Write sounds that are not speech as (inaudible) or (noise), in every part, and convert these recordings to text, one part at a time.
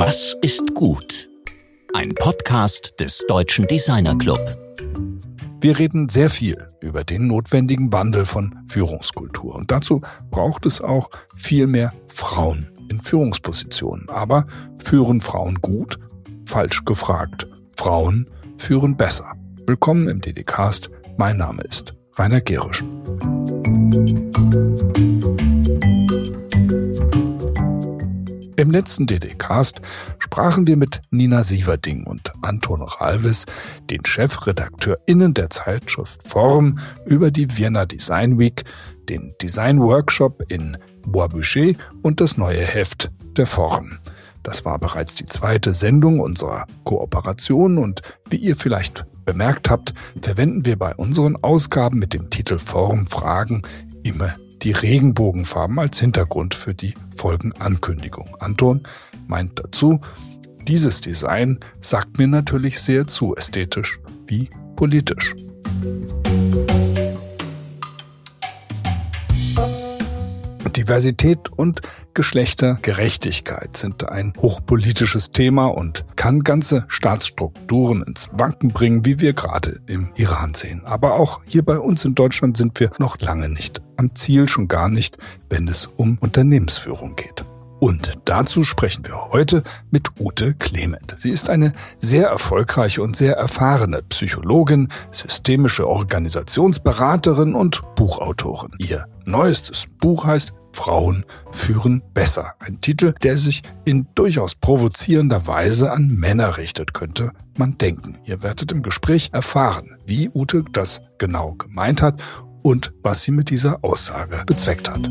Was ist gut? Ein Podcast des Deutschen Designer Club. Wir reden sehr viel über den notwendigen Wandel von Führungskultur. Und dazu braucht es auch viel mehr Frauen in Führungspositionen. Aber führen Frauen gut? Falsch gefragt. Frauen führen besser. Willkommen im DDcast. Mein Name ist Rainer Gerisch. Im letzten DD-Cast sprachen wir mit Nina Sieverding und Anton Ralves, den ChefredakteurInnen der Zeitschrift Form, über die Vienna Design Week, den Design Workshop in Bois Boucher und das neue Heft der Form. Das war bereits die zweite Sendung unserer Kooperation und wie ihr vielleicht bemerkt habt, verwenden wir bei unseren Ausgaben mit dem Titel Form Fragen immer die Regenbogenfarben als Hintergrund für die Folgenankündigung. Anton meint dazu, dieses Design sagt mir natürlich sehr zu, ästhetisch wie politisch. Diversität und Geschlechtergerechtigkeit sind ein hochpolitisches Thema und kann ganze Staatsstrukturen ins Wanken bringen, wie wir gerade im Iran sehen. Aber auch hier bei uns in Deutschland sind wir noch lange nicht am Ziel, schon gar nicht, wenn es um Unternehmensführung geht. Und dazu sprechen wir heute mit Ute Clement. Sie ist eine sehr erfolgreiche und sehr erfahrene Psychologin, systemische Organisationsberaterin und Buchautorin. Ihr neuestes Buch heißt Frauen führen besser. Ein Titel, der sich in durchaus provozierender Weise an Männer richtet, könnte man denken. Ihr werdet im Gespräch erfahren, wie Ute das genau gemeint hat und was sie mit dieser Aussage bezweckt hat.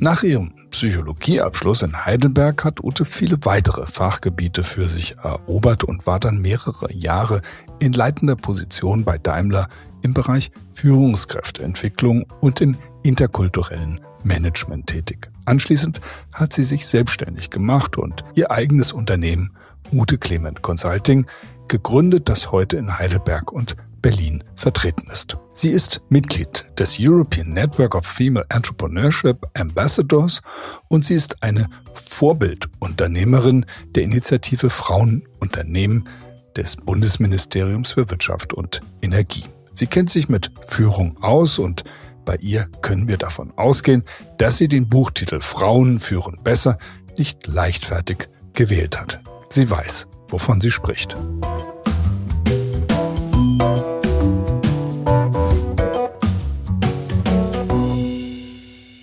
Nach ihrem Psychologieabschluss in Heidelberg hat Ute viele weitere Fachgebiete für sich erobert und war dann mehrere Jahre in leitender Position bei Daimler im Bereich Führungskräfteentwicklung und im interkulturellen Management tätig. Anschließend hat sie sich selbstständig gemacht und ihr eigenes Unternehmen Ute Clement Consulting gegründet, das heute in Heidelberg und Berlin vertreten ist. Sie ist Mitglied des European Network of Female Entrepreneurship Ambassadors und sie ist eine Vorbildunternehmerin der Initiative Frauenunternehmen des Bundesministeriums für Wirtschaft und Energie. Sie kennt sich mit Führung aus und bei ihr können wir davon ausgehen, dass sie den Buchtitel Frauen führen besser nicht leichtfertig gewählt hat. Sie weiß, wovon sie spricht.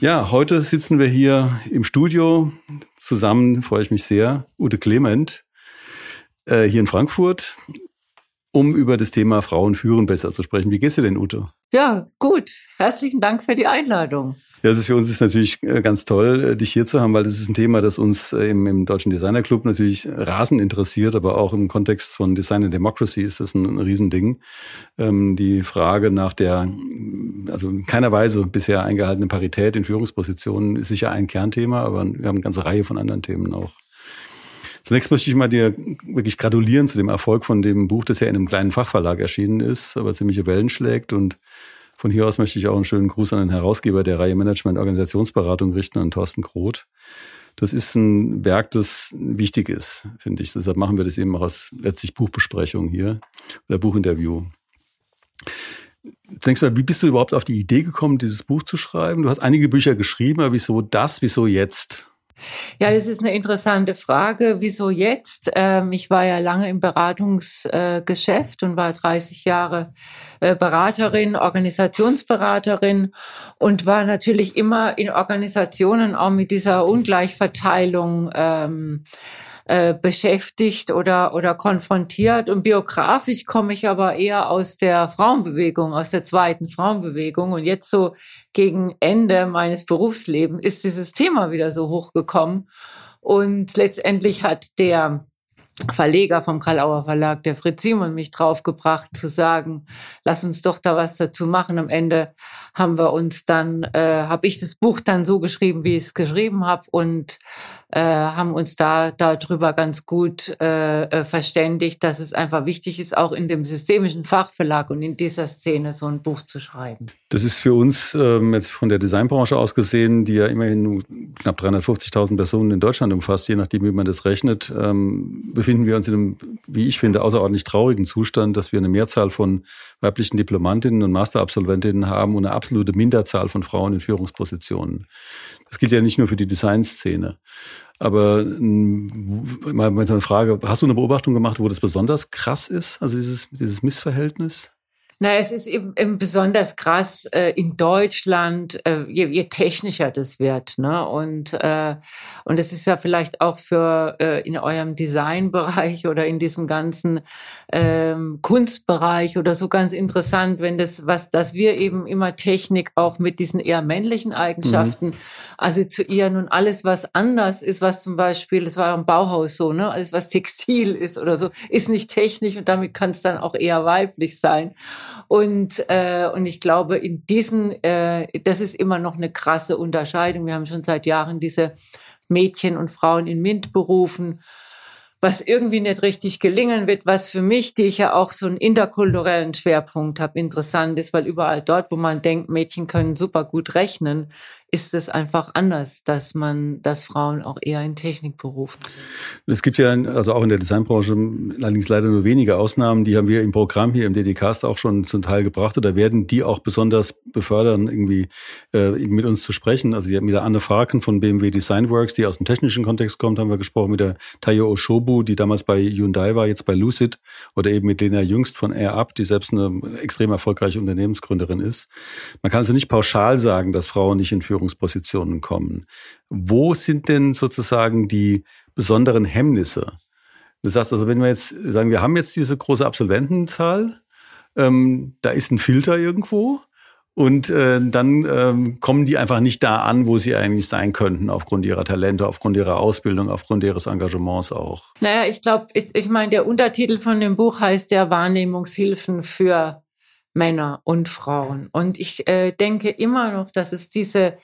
Ja, heute sitzen wir hier im Studio zusammen, freue ich mich sehr, Ute Clement, äh, hier in Frankfurt um über das Thema Frauen führen besser zu sprechen. Wie geht's dir denn, Ute? Ja, gut. Herzlichen Dank für die Einladung. Ja, also für uns ist natürlich äh, ganz toll, äh, dich hier zu haben, weil das ist ein Thema, das uns äh, im, im Deutschen Designer Club natürlich rasend interessiert, aber auch im Kontext von Design and Democracy ist das ein, ein Riesending. Ähm, die Frage nach der, also in keiner Weise bisher eingehaltenen Parität in Führungspositionen ist sicher ein Kernthema, aber wir haben eine ganze Reihe von anderen Themen auch. Zunächst möchte ich mal dir wirklich gratulieren zu dem Erfolg von dem Buch, das ja in einem kleinen Fachverlag erschienen ist, aber ziemliche Wellen schlägt. Und von hier aus möchte ich auch einen schönen Gruß an den Herausgeber der Reihe Management Organisationsberatung richten, an Thorsten Kroth. Das ist ein Werk, das wichtig ist, finde ich. Deshalb machen wir das eben auch als letztlich Buchbesprechung hier oder Buchinterview. Denkst du, wie bist du überhaupt auf die Idee gekommen, dieses Buch zu schreiben? Du hast einige Bücher geschrieben, aber wieso das, wieso jetzt? Ja, das ist eine interessante Frage. Wieso jetzt? Ähm, ich war ja lange im Beratungsgeschäft und war 30 Jahre äh, Beraterin, Organisationsberaterin und war natürlich immer in Organisationen auch mit dieser Ungleichverteilung ähm, äh, beschäftigt oder, oder konfrontiert. Und biografisch komme ich aber eher aus der Frauenbewegung, aus der zweiten Frauenbewegung. Und jetzt so gegen Ende meines Berufslebens ist dieses Thema wieder so hochgekommen. Und letztendlich hat der Verleger vom Karlauer Verlag, der Fritz Simon, mich draufgebracht zu sagen, lass uns doch da was dazu machen. Am Ende haben wir uns dann, äh, habe ich das Buch dann so geschrieben, wie ich es geschrieben habe und äh, haben uns da darüber ganz gut äh, äh, verständigt, dass es einfach wichtig ist, auch in dem systemischen Fachverlag und in dieser Szene so ein Buch zu schreiben. Das ist für uns ähm, jetzt von der Designbranche aus gesehen, die ja immerhin knapp 350.000 Personen in Deutschland umfasst, je nachdem, wie man das rechnet, ähm, befinden wir uns in einem, wie ich finde, außerordentlich traurigen Zustand, dass wir eine Mehrzahl von weiblichen Diplomantinnen und Masterabsolventinnen haben und eine absolute Minderzahl von Frauen in Führungspositionen. Das gilt ja nicht nur für die Designszene. Aber mal mit einer Frage, hast du eine Beobachtung gemacht, wo das besonders krass ist, also dieses, dieses Missverhältnis? Na, es ist eben, eben besonders krass äh, in Deutschland, äh, je, je technischer das wird. Ne? Und, äh, und es ist ja vielleicht auch für äh, in eurem Designbereich (laughs) oder in diesem ganzen ähm, Kunstbereich oder so ganz interessant, wenn das, was, dass wir eben immer Technik auch mit diesen eher männlichen Eigenschaften mhm. assoziieren und alles, was anders ist, was zum Beispiel, das war im Bauhaus so, ne, alles, was Textil ist oder so, ist nicht technisch und damit kann es dann auch eher weiblich sein. Und, äh, und ich glaube, in diesen, äh, das ist immer noch eine krasse Unterscheidung. Wir haben schon seit Jahren diese Mädchen und Frauen in MINT-Berufen was irgendwie nicht richtig gelingen wird, was für mich, die ich ja auch so einen interkulturellen Schwerpunkt habe, interessant ist, weil überall dort, wo man denkt, Mädchen können super gut rechnen, ist es einfach anders, dass man, dass Frauen auch eher in Technik berufen. Es gibt ja, also auch in der Designbranche, allerdings leider nur wenige Ausnahmen, die haben wir im Programm hier im DDcast auch schon zum Teil gebracht. Oder werden die auch besonders befördern, irgendwie äh, mit uns zu sprechen. Also mit der Anne Farken von BMW Designworks, die aus dem technischen Kontext kommt, haben wir gesprochen mit der Tayo Oshobu, die damals bei Hyundai war, jetzt bei Lucid. Oder eben mit Lena Jüngst von Air Up, die selbst eine extrem erfolgreiche Unternehmensgründerin ist. Man kann also nicht pauschal sagen, dass Frauen nicht in Führung Führungspositionen kommen. Wo sind denn sozusagen die besonderen Hemmnisse? Du sagst also, wenn wir jetzt sagen, wir haben jetzt diese große Absolventenzahl, ähm, da ist ein Filter irgendwo. Und äh, dann ähm, kommen die einfach nicht da an, wo sie eigentlich sein könnten, aufgrund ihrer Talente, aufgrund ihrer Ausbildung, aufgrund ihres Engagements auch. Naja, ich glaube, ich, ich meine, der Untertitel von dem Buch heißt ja Wahrnehmungshilfen für Männer und Frauen. Und ich äh, denke immer noch, dass es diese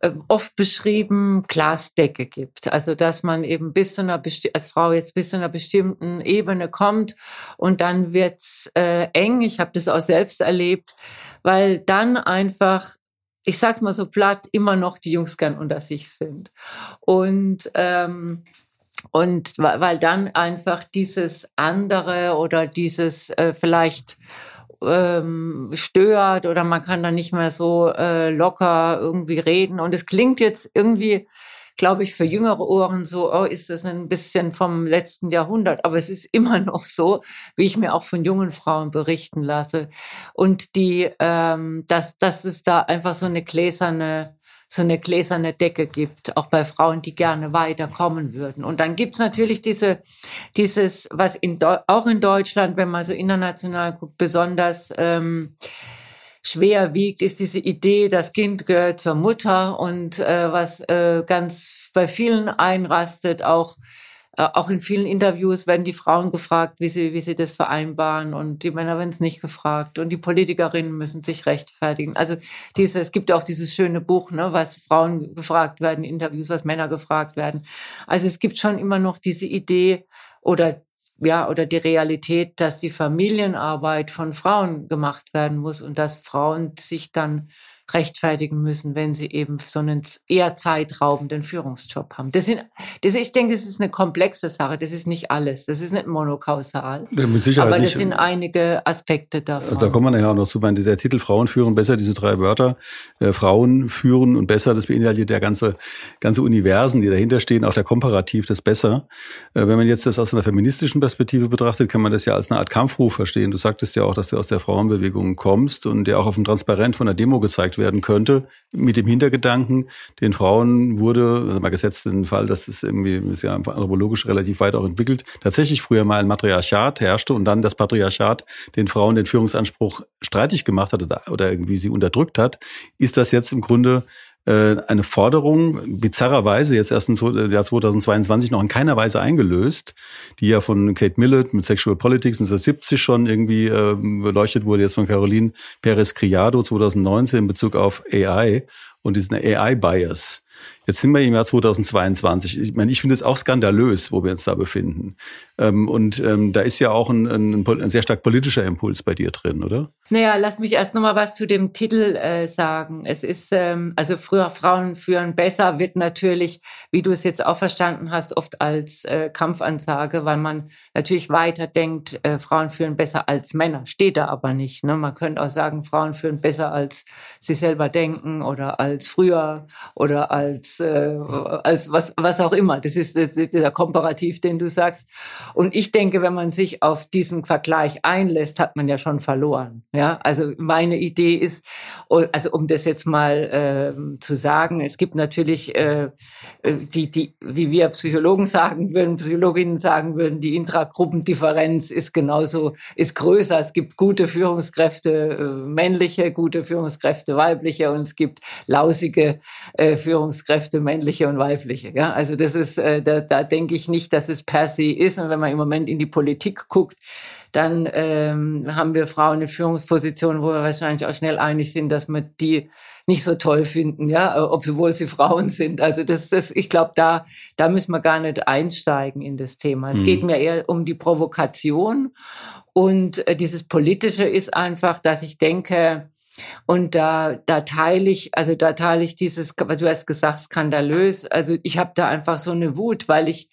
äh, oft beschrieben Glasdecke gibt. Also dass man eben bis zu einer als Frau jetzt bis zu einer bestimmten Ebene kommt und dann wird's äh, eng. Ich habe das auch selbst erlebt, weil dann einfach ich sag's mal so platt, immer noch die Jungs gern unter sich sind. Und ähm, und weil dann einfach dieses andere oder dieses äh, vielleicht ähm, stört oder man kann dann nicht mehr so äh, locker irgendwie reden. Und es klingt jetzt irgendwie, glaube ich, für jüngere Ohren so, oh, ist das ein bisschen vom letzten Jahrhundert. Aber es ist immer (laughs) noch so, wie ich mir auch von jungen Frauen berichten lasse. Und die, ähm, dass, dass es da einfach so eine gläserne so eine gläserne Decke gibt, auch bei Frauen, die gerne weiterkommen würden. Und dann gibt's natürlich diese, dieses, was in, auch in Deutschland, wenn man so international guckt, besonders ähm, schwer wiegt, ist diese Idee, das Kind gehört zur Mutter und äh, was äh, ganz bei vielen einrastet, auch auch in vielen Interviews werden die Frauen gefragt, wie sie, wie sie das vereinbaren und die Männer werden es nicht gefragt und die Politikerinnen müssen sich rechtfertigen. Also diese, es gibt auch dieses schöne Buch, ne, was Frauen gefragt werden, Interviews, was Männer gefragt werden. Also es gibt schon immer noch diese Idee oder ja, oder die Realität, dass die Familienarbeit von Frauen gemacht werden muss und dass Frauen sich dann rechtfertigen müssen, wenn sie eben so einen eher zeitraubenden Führungsjob haben. Das sind, das, ich denke, das ist eine komplexe Sache. Das ist nicht alles. Das ist nicht monokausal. Ja, mit Sicherheit Aber das nicht. sind einige Aspekte davon. Also da kommen wir nachher auch noch zu. Der Titel Frauen führen besser, diese drei Wörter, äh, Frauen führen und besser, das beinhaltet der ganze, ganze Universen, die dahinter stehen, auch der Komparativ, das besser. Äh, wenn man jetzt das aus einer feministischen Perspektive betrachtet, kann man das ja als eine Art Kampfruf verstehen. Du sagtest ja auch, dass du aus der Frauenbewegung kommst und der auch auf dem Transparent von der Demo gezeigt werden könnte, mit dem Hintergedanken, den Frauen wurde, also mal gesetzt den Fall, dass es irgendwie, ist ja anthropologisch relativ weit auch entwickelt, tatsächlich früher mal ein Matriarchat herrschte und dann das Patriarchat den Frauen den Führungsanspruch streitig gemacht hat oder, irgendwie sie unterdrückt hat, ist das jetzt im Grunde eine Forderung, bizarrerweise jetzt erst im Jahr 2022 noch in keiner Weise eingelöst, die ja von Kate Millett mit Sexual Politics 1970 schon irgendwie äh, beleuchtet wurde, jetzt von Caroline Perez Criado 2019 in Bezug auf AI und diesen AI-Bias. Jetzt sind wir im Jahr 2022. Ich meine, ich finde es auch skandalös, wo wir uns da befinden. Ähm, und ähm, da ist ja auch ein, ein, ein, sehr stark politischer Impuls bei dir drin, oder? Naja, lass mich erst nochmal was zu dem Titel äh, sagen. Es ist, ähm, also früher Frauen führen besser, wird natürlich, wie du es jetzt auch verstanden hast, oft als äh, Kampfansage, weil man natürlich weiter denkt, äh, Frauen führen besser als Männer. Steht da aber nicht. Ne? Man könnte auch sagen, Frauen führen besser als sie selber denken oder als früher oder als, äh, als was, was auch immer. Das ist, dieser Komparativ, den du sagst. Und ich denke, wenn man sich auf diesen Vergleich einlässt, hat man ja schon verloren. Ja, also meine Idee ist, also um das jetzt mal äh, zu sagen, es gibt natürlich äh, die, die, wie wir Psychologen sagen würden, Psychologinnen sagen würden, die Intragruppendifferenz ist genauso, ist größer. Es gibt gute Führungskräfte, äh, männliche, gute Führungskräfte, weibliche und es gibt lausige äh, Führungskräfte, männliche und weibliche. Ja, also das ist, äh, da, da denke ich nicht, dass es per se ist. Und wenn man im Moment in die Politik guckt, dann ähm, haben wir Frauen in Führungspositionen, wo wir wahrscheinlich auch schnell einig sind, dass wir die nicht so toll finden, ja, obwohl sie Frauen sind. Also das, das, ich glaube, da, da müssen wir gar nicht einsteigen in das Thema. Es mhm. geht mir eher um die Provokation und äh, dieses Politische ist einfach, dass ich denke, und da, da teile ich, also da teile ich dieses, du hast gesagt, skandalös. Also ich habe da einfach so eine Wut, weil ich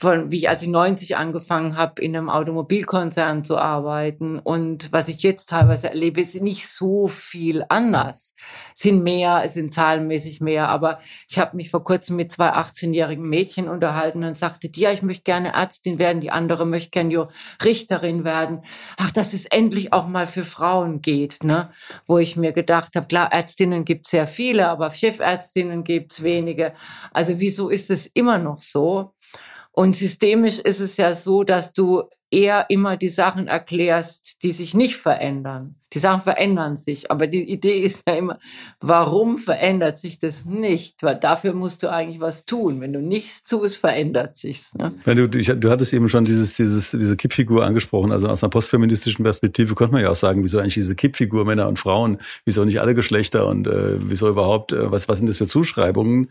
von wie ich als ich 90 angefangen habe, in einem Automobilkonzern zu arbeiten und was ich jetzt teilweise erlebe, ist nicht so viel anders. Es sind mehr, es sind zahlenmäßig mehr, aber ich habe mich vor kurzem mit zwei 18-jährigen Mädchen unterhalten und sagte, die, ja, ich möchte gerne Ärztin werden, die andere möchte gerne Richterin werden. Ach, dass es endlich auch mal für Frauen geht, ne? Wo ich mir gedacht habe, klar, Ärztinnen gibt es sehr viele, aber Chefärztinnen gibt es wenige. Also wieso ist es immer noch so? Und systemisch ist es ja so, dass du eher immer die Sachen erklärst, die sich nicht verändern. Die Sachen verändern sich, aber die Idee ist ja immer, warum verändert sich das nicht? Weil dafür musst du eigentlich was tun. Wenn du nichts tust, verändert sich's. Ne? Du, du, du hattest eben schon dieses, dieses, diese Kippfigur angesprochen. Also aus einer postfeministischen Perspektive könnte man ja auch sagen, wieso eigentlich diese Kippfigur Männer und Frauen, wieso nicht alle Geschlechter und äh, wieso überhaupt, äh, was, was sind das für Zuschreibungen?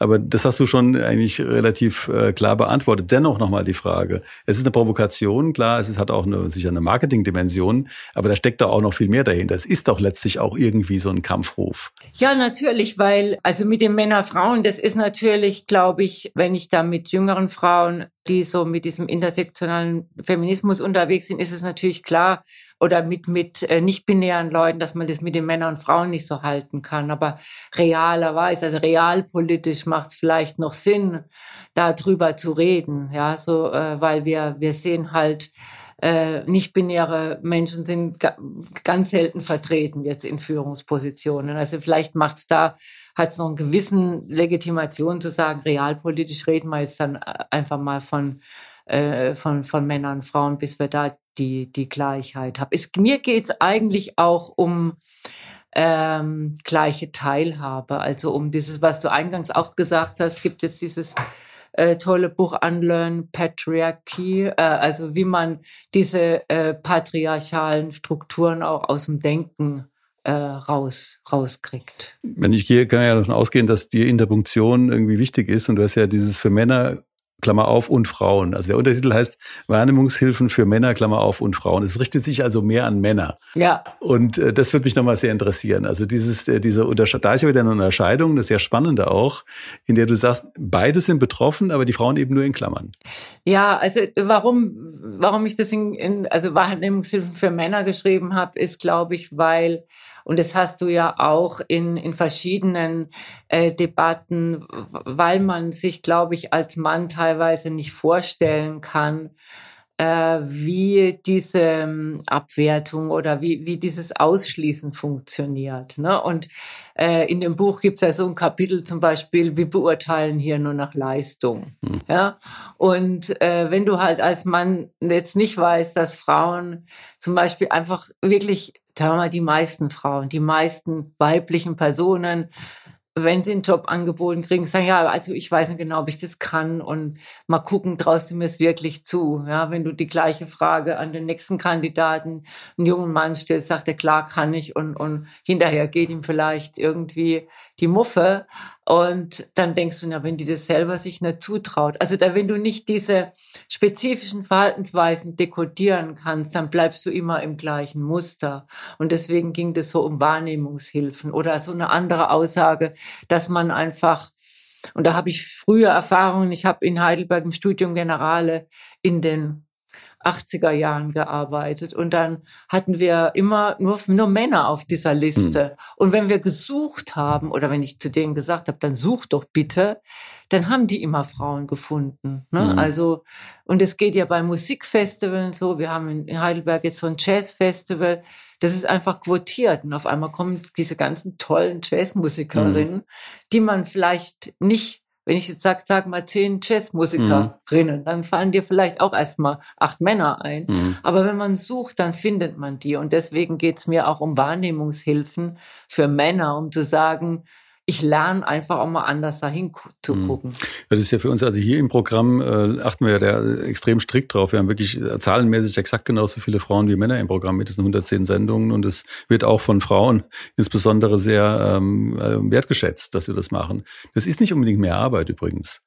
Aber das hast du schon eigentlich relativ äh, klar beantwortet. Dennoch nochmal die Frage. Es ist eine Provokation, klar, es ist, hat auch eine, sicher eine Marketingdimension, aber da steckt da auch noch viel mehr dahinter. Es ist doch letztlich auch irgendwie so ein Kampfruf. Ja, natürlich, weil also mit den Männer-Frauen, das ist natürlich, glaube ich, wenn ich da mit jüngeren Frauen, die so mit diesem intersektionalen Feminismus unterwegs sind, ist es natürlich klar, oder mit, mit äh, nicht-binären Leuten, dass man das mit den Männern und Frauen nicht so halten kann. Aber realerweise, also realpolitisch macht es vielleicht noch Sinn, darüber zu reden. Ja, so, äh, weil wir, wir sehen halt, äh, nicht-binäre Menschen sind ganz selten vertreten jetzt in Führungspositionen. Also vielleicht macht's da, hat es noch einen gewissen Legitimation zu sagen, realpolitisch reden wir jetzt dann äh, einfach mal von, äh, von, von Männern und Frauen, bis wir da die, die Gleichheit haben. Es, mir geht's eigentlich auch um ähm, gleiche Teilhabe, also um dieses, was du eingangs auch gesagt hast, gibt jetzt dieses äh, tolle Buch Unlearn Patriarchy, äh, also wie man diese äh, patriarchalen Strukturen auch aus dem Denken äh, raus, rauskriegt. Wenn ich gehe, kann ja davon ausgehen, dass die Interpunktion irgendwie wichtig ist und du hast ja dieses für Männer Klammer auf, und Frauen. Also der Untertitel heißt Wahrnehmungshilfen für Männer, Klammer auf, und Frauen. Es richtet sich also mehr an Männer. Ja. Und äh, das würde mich nochmal sehr interessieren. Also dieses, äh, diese Unterscheidung, da ist ja wieder eine Unterscheidung, das ist ja spannende auch, in der du sagst, beide sind betroffen, aber die Frauen eben nur in Klammern. Ja, also warum, warum ich das in, in also Wahrnehmungshilfen für Männer geschrieben habe, ist, glaube ich, weil und das hast du ja auch in, in verschiedenen äh, Debatten, weil man sich, glaube ich, als Mann teilweise nicht vorstellen kann, äh, wie diese ähm, Abwertung oder wie, wie dieses Ausschließen funktioniert. Ne? Und äh, in dem Buch gibt es ja so ein Kapitel zum Beispiel, wir beurteilen hier nur nach Leistung. Mhm. Ja? Und äh, wenn du halt als Mann jetzt nicht weißt, dass Frauen zum Beispiel einfach wirklich sagen wir mal, die meisten Frauen, die meisten weiblichen Personen, wenn sie einen Job angeboten kriegen, sagen, ja, also ich weiß nicht genau, ob ich das kann und mal gucken, traust du mir es wirklich zu? Ja, wenn du die gleiche Frage an den nächsten Kandidaten, einen jungen Mann stellst, sagt er, klar kann ich und, und hinterher geht ihm vielleicht irgendwie die Muffe. Und dann denkst du, na, wenn die das selber sich nicht zutraut, also da, wenn du nicht diese spezifischen Verhaltensweisen dekodieren kannst, dann bleibst du immer im gleichen Muster. Und deswegen ging das so um Wahrnehmungshilfen oder so eine andere Aussage, dass man einfach und da habe ich frühe Erfahrungen. Ich habe in Heidelberg im Studium Generale in den 80er Jahren gearbeitet und dann hatten wir immer nur, nur Männer auf dieser Liste. Mhm. Und wenn wir gesucht haben oder wenn ich zu denen gesagt habe, dann such doch bitte, dann haben die immer Frauen gefunden. Ne? Mhm. Also, und es geht ja bei Musikfestivalen so, wir haben in Heidelberg jetzt so ein Jazzfestival, das ist einfach quotiert und auf einmal kommen diese ganzen tollen Jazzmusikerinnen, mhm. die man vielleicht nicht wenn ich jetzt sage, sag mal zehn Jazzmusikerinnen, mhm. dann fallen dir vielleicht auch erstmal acht Männer ein. Mhm. Aber wenn man sucht, dann findet man die. Und deswegen geht's mir auch um Wahrnehmungshilfen für Männer, um zu sagen, ich lerne einfach auch mal anders dahin zu mhm. gucken. Das ist ja für uns, also hier im Programm äh, achten wir ja da extrem strikt drauf. Wir haben wirklich äh, zahlenmäßig exakt genauso viele Frauen wie Männer im Programm mit diesen 110 Sendungen und es wird auch von Frauen insbesondere sehr ähm, äh, wertgeschätzt, dass wir das machen. Das ist nicht unbedingt mehr Arbeit übrigens.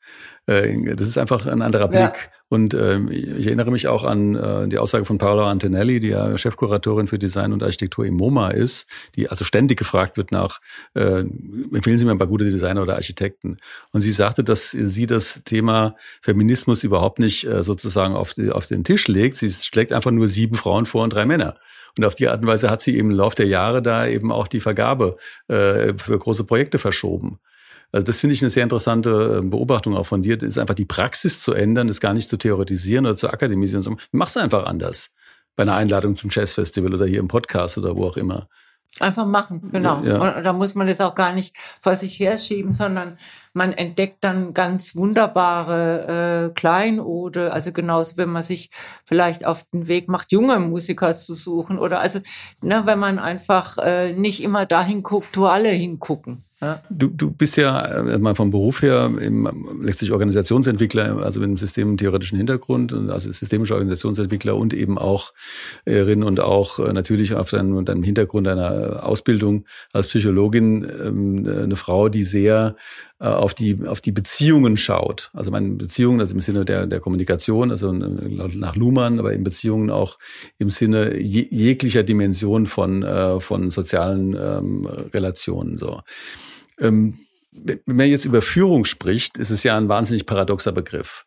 Äh, das ist einfach ein anderer Blick. Ja. Und äh, ich erinnere mich auch an äh, die Aussage von Paola Antonelli, die ja Chefkuratorin für Design und Architektur im MoMA ist, die also ständig gefragt wird nach, äh, empfehlen Sie mir ein paar gute Designer oder Architekten. Und sie sagte, dass sie das Thema Feminismus überhaupt nicht äh, sozusagen auf, die, auf den Tisch legt. Sie schlägt einfach nur sieben Frauen vor und drei Männer. Und auf die Art und Weise hat sie eben im Laufe der Jahre da eben auch die Vergabe äh, für große Projekte verschoben. Also das finde ich eine sehr interessante äh, Beobachtung auch von dir. Das ist einfach die Praxis zu ändern, ist gar nicht zu theoretisieren oder zu akademisieren. Mach's einfach anders. Bei einer Einladung zum Jazzfestival oder hier im Podcast oder wo auch immer. Einfach machen, genau. Ja. Und da muss man das auch gar nicht vor sich herschieben, sondern man entdeckt dann ganz wunderbare äh, Kleinode. Also genauso, wenn man sich vielleicht auf den Weg macht, junge Musiker zu suchen oder also, ne, wenn man einfach äh, nicht immer dahin guckt, wo alle hingucken. Du, du bist ja äh, mal vom Beruf her im, letztlich Organisationsentwickler, also mit einem systemtheoretischen Hintergrund, also systemischer Organisationsentwickler und eben auch Rin und auch äh, natürlich auf deinem, deinem Hintergrund deiner Ausbildung als Psychologin ähm, eine Frau, die sehr äh, auf die auf die Beziehungen schaut. Also meine Beziehungen, also im Sinne der der Kommunikation, also nach Luhmann, aber in Beziehungen auch im Sinne jeglicher Dimension von von sozialen ähm, Relationen so. Ähm, wenn man jetzt über Führung spricht, ist es ja ein wahnsinnig paradoxer Begriff.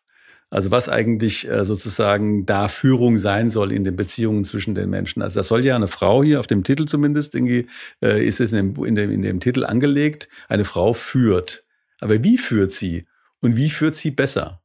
Also was eigentlich äh, sozusagen da Führung sein soll in den Beziehungen zwischen den Menschen. Also das soll ja eine Frau hier auf dem Titel zumindest irgendwie äh, ist es in dem, in dem, in dem Titel angelegt. Eine Frau führt. Aber wie führt sie? Und wie führt sie besser?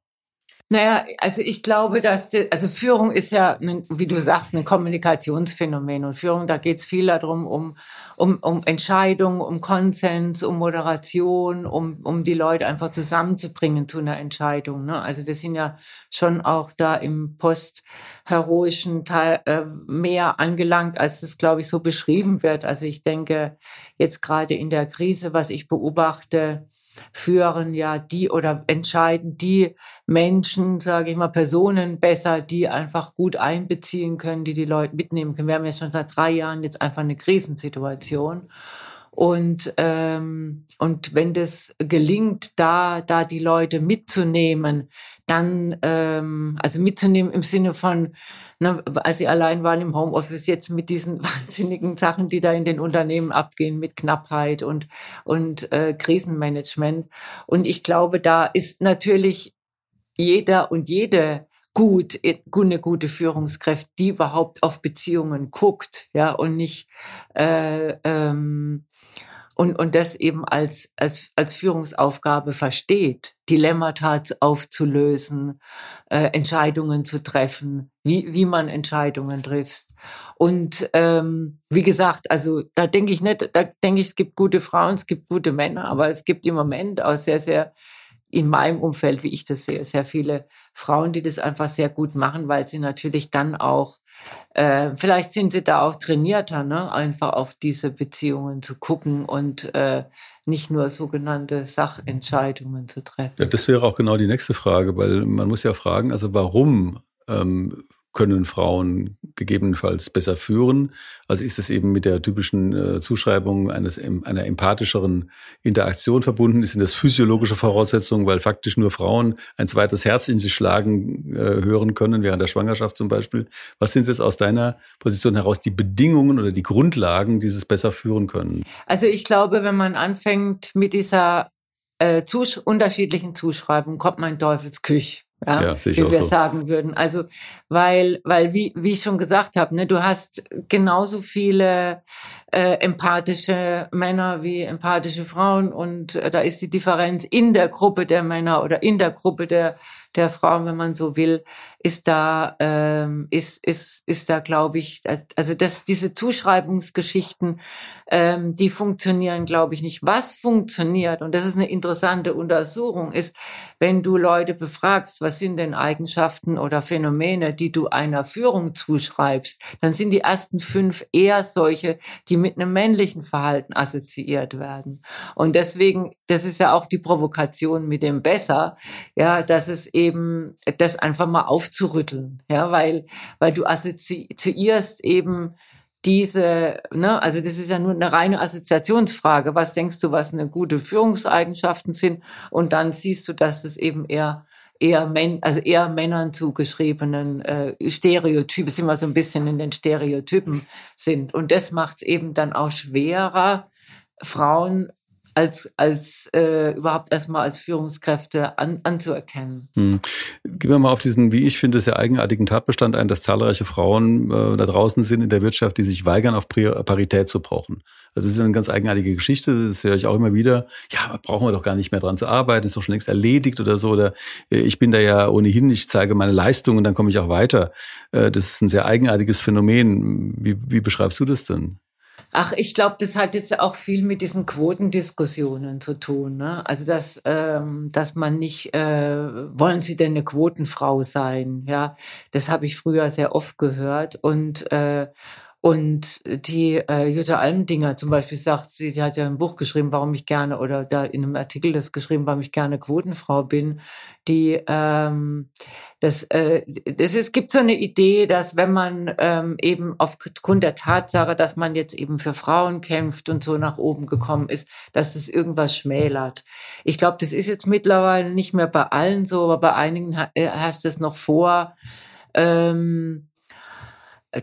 Naja, also ich glaube, dass, die, also Führung ist ja, wie du sagst, ein Kommunikationsphänomen. Und Führung, da geht es viel darum, um, um, um Entscheidungen, um Konsens, um Moderation, um, um die Leute einfach zusammenzubringen zu einer Entscheidung. Ne? Also wir sind ja schon auch da im postheroischen Teil äh, mehr angelangt, als es, glaube ich, so beschrieben wird. Also ich denke, jetzt gerade in der Krise, was ich beobachte, führen ja die oder entscheiden die Menschen, sage ich mal, Personen besser, die einfach gut einbeziehen können, die die Leute mitnehmen können. Wir haben ja schon seit drei Jahren jetzt einfach eine Krisensituation. Und, ähm, und wenn das gelingt, da, da die Leute mitzunehmen, dann, ähm, also mitzunehmen im Sinne von, ne, als sie allein waren im Homeoffice, jetzt mit diesen (laughs) wahnsinnigen Sachen, die da in den Unternehmen abgehen, mit Knappheit und, und äh, Krisenmanagement. Und ich glaube, da ist natürlich jeder und jede gut, eine gute Führungskraft, die überhaupt auf Beziehungen guckt, ja, und nicht äh, ähm, und, und das eben als, als, als Führungsaufgabe versteht, Dilemmata aufzulösen, äh, Entscheidungen zu treffen, wie, wie man Entscheidungen trifft. Und ähm, wie gesagt, also da denke ich nicht, da denke ich, es gibt gute Frauen, es gibt gute Männer, aber es gibt im Moment auch sehr, sehr in meinem Umfeld, wie ich das sehe, sehr viele Frauen, die das einfach sehr gut machen, weil sie natürlich dann auch, äh, vielleicht sind sie da auch trainierter, ne? einfach auf diese Beziehungen zu gucken und äh, nicht nur sogenannte Sachentscheidungen zu treffen. Ja, das wäre auch genau die nächste Frage, weil man muss ja fragen, also warum ähm, können Frauen gegebenenfalls besser führen? Also ist es eben mit der typischen äh, Zuschreibung eines einer empathischeren Interaktion verbunden? Ist das physiologische Voraussetzungen, weil faktisch nur Frauen ein zweites Herz in sich schlagen äh, hören können, während der Schwangerschaft zum Beispiel? Was sind jetzt aus deiner Position heraus die Bedingungen oder die Grundlagen, die es besser führen können? Also ich glaube, wenn man anfängt mit dieser äh, zus unterschiedlichen Zuschreibungen, kommt man in Teufelsküche ja, ja wie wir so. sagen würden. Also weil, weil wie, wie ich schon gesagt habe, ne, du hast genauso viele äh, empathische Männer wie empathische Frauen und äh, da ist die Differenz in der Gruppe der Männer oder in der Gruppe der der Frauen, wenn man so will, ist da ähm, ist ist ist da glaube ich also dass diese Zuschreibungsgeschichten ähm, die funktionieren glaube ich nicht. Was funktioniert und das ist eine interessante Untersuchung ist, wenn du Leute befragst, was sind denn Eigenschaften oder Phänomene, die du einer Führung zuschreibst, dann sind die ersten fünf eher solche, die mit einem männlichen Verhalten assoziiert werden. Und deswegen, das ist ja auch die Provokation mit dem Besser, ja, dass es eben das einfach mal aufzurütteln, ja, weil, weil du assoziierst eben diese, ne, also das ist ja nur eine reine Assoziationsfrage. Was denkst du, was eine gute Führungseigenschaften sind? Und dann siehst du, dass das eben eher eher Män also eher Männern zugeschriebenen äh, Stereotype, sind wir so ein bisschen in den Stereotypen sind. Und das macht es eben dann auch schwerer, Frauen als, als äh, überhaupt erstmal als Führungskräfte an, anzuerkennen. Hm. Gehen wir mal auf diesen, wie ich finde, sehr eigenartigen Tatbestand ein, dass zahlreiche Frauen äh, da draußen sind in der Wirtschaft, die sich weigern, auf Parität zu pochen. Also das ist eine ganz eigenartige Geschichte, das höre ich auch immer wieder. Ja, brauchen wir doch gar nicht mehr dran zu arbeiten, ist doch schon längst erledigt oder so. Oder äh, ich bin da ja ohnehin, ich zeige meine Leistung und dann komme ich auch weiter. Äh, das ist ein sehr eigenartiges Phänomen. Wie, wie beschreibst du das denn? Ach, ich glaube, das hat jetzt auch viel mit diesen Quotendiskussionen zu tun. Ne? Also dass, ähm, dass man nicht, äh, wollen Sie denn eine Quotenfrau sein? Ja, das habe ich früher sehr oft gehört und äh, und die äh, Jutta Almdinger zum Beispiel sagt, sie die hat ja ein Buch geschrieben, warum ich gerne, oder da in einem Artikel das geschrieben, warum ich gerne Quotenfrau bin. Die ähm, das, äh, das es gibt so eine Idee, dass wenn man ähm, eben aufgrund der Tatsache, dass man jetzt eben für Frauen kämpft und so nach oben gekommen ist, dass das irgendwas schmälert. Ich glaube, das ist jetzt mittlerweile nicht mehr bei allen so, aber bei einigen äh, herrscht es noch vor. Ähm,